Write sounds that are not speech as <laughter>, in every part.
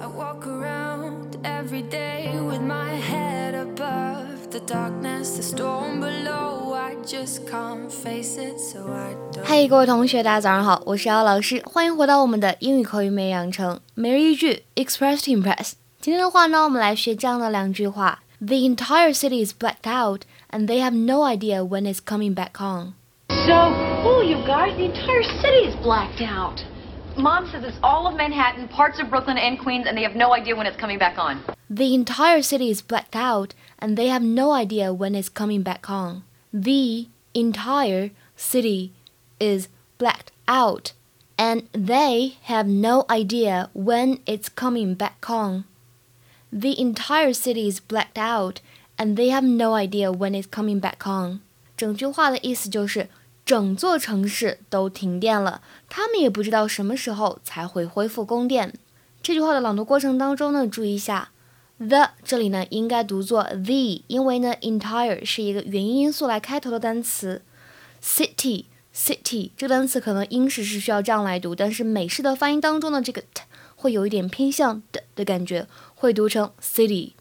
I walk around every day with my head above the darkness, the storm below. I just can't face it, so I don't. 嗨，各位同学，大家早上好，我是姚老师，欢迎回到我们的英语口语每日养成每日一句 Express to Impress。今天的话呢，我们来学这样的两句话：The entire city is blacked out, and they have no idea when it's coming back on. So cool, you guys. The entire city is blacked out. Mom says it's all of Manhattan, parts of Brooklyn and Queens, and they have no idea when it's coming back on. The entire city is blacked out, and they have no idea when it's coming back on. The entire city is blacked out, and they have no idea when it's coming back on. The entire city is blacked out, and they have no idea when it's coming back on. 整句话的意思就是 整座城市都停电了，他们也不知道什么时候才会恢复供电。这句话的朗读过程当中呢，注意一下，the 这里呢应该读作 the，因为呢 entire 是一个元音因素来开头的单词。city city 这个单词可能英式是需要这样来读，但是美式的发音当中呢，这个 t 会有一点偏向的的感觉，会读成 city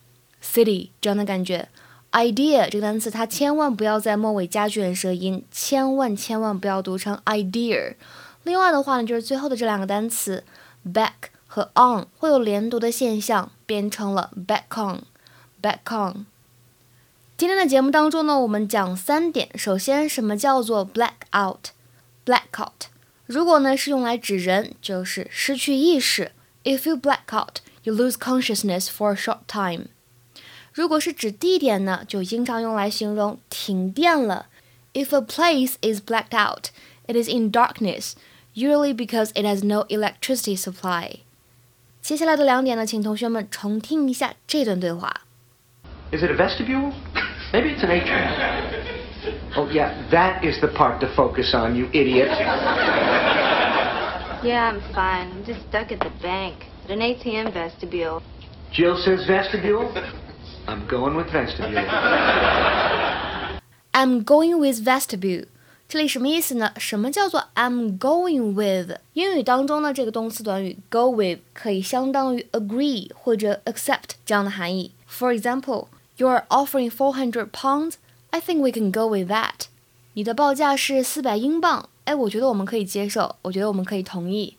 city 这样的感觉。Idea 这个单词，它千万不要在末尾加卷舌音，千万千万不要读成 idea。另外的话呢，就是最后的这两个单词 back 和 on 会有连读的现象，变成了 back on，back on。今天的节目当中呢，我们讲三点。首先，什么叫做 black out？black out，如果呢是用来指人，就是失去意识。If you black out, you lose consciousness for a short time. 如果是指地点呢，就经常用来形容停电了。If a place is blacked out, it is in darkness, usually because it has no electricity supply. 接下来的两点呢，请同学们重听一下这段对话。 Is it a vestibule? Maybe it's an atrium. Oh, yeah, that is the part to focus on, you idiot. Yeah, I'm fine. I'm just stuck at the bank at an ATM vestibule. Jill says vestibule. I'm going with vestibule. <laughs> I'm going with vestibule。这里什么意思呢？什么叫做 I'm going with？英语当中呢，这个动词短语 go with 可以相当于 agree 或者 accept 这样的含义。For example, you're offering four hundred pounds. I think we can go with that. 你的报价是四百英镑，哎，我觉得我们可以接受，我觉得我们可以同意。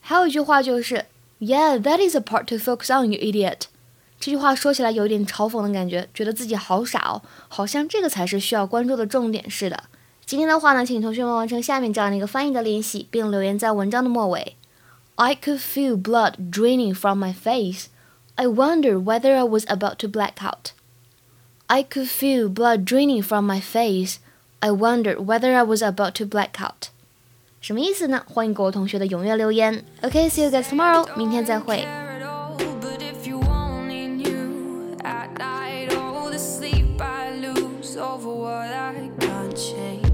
还有一句话就是，Yeah, that is a part to focus on, you idiot. 这句话说起来有一点嘲讽的感觉，觉得自己好傻哦，好像这个才是需要关注的重点似的。今天的话呢，请同学们完成下面这样的一个翻译的练习，并留言在文章的末尾。I could feel blood draining from my face. I wondered whether I was about to black out. I could feel blood draining from my face. I wondered whether I was about to black out. 什么意思呢？欢迎各位同学的踊跃留言。OK，see、you guys tomorrow，明天再会。Over what I can't change.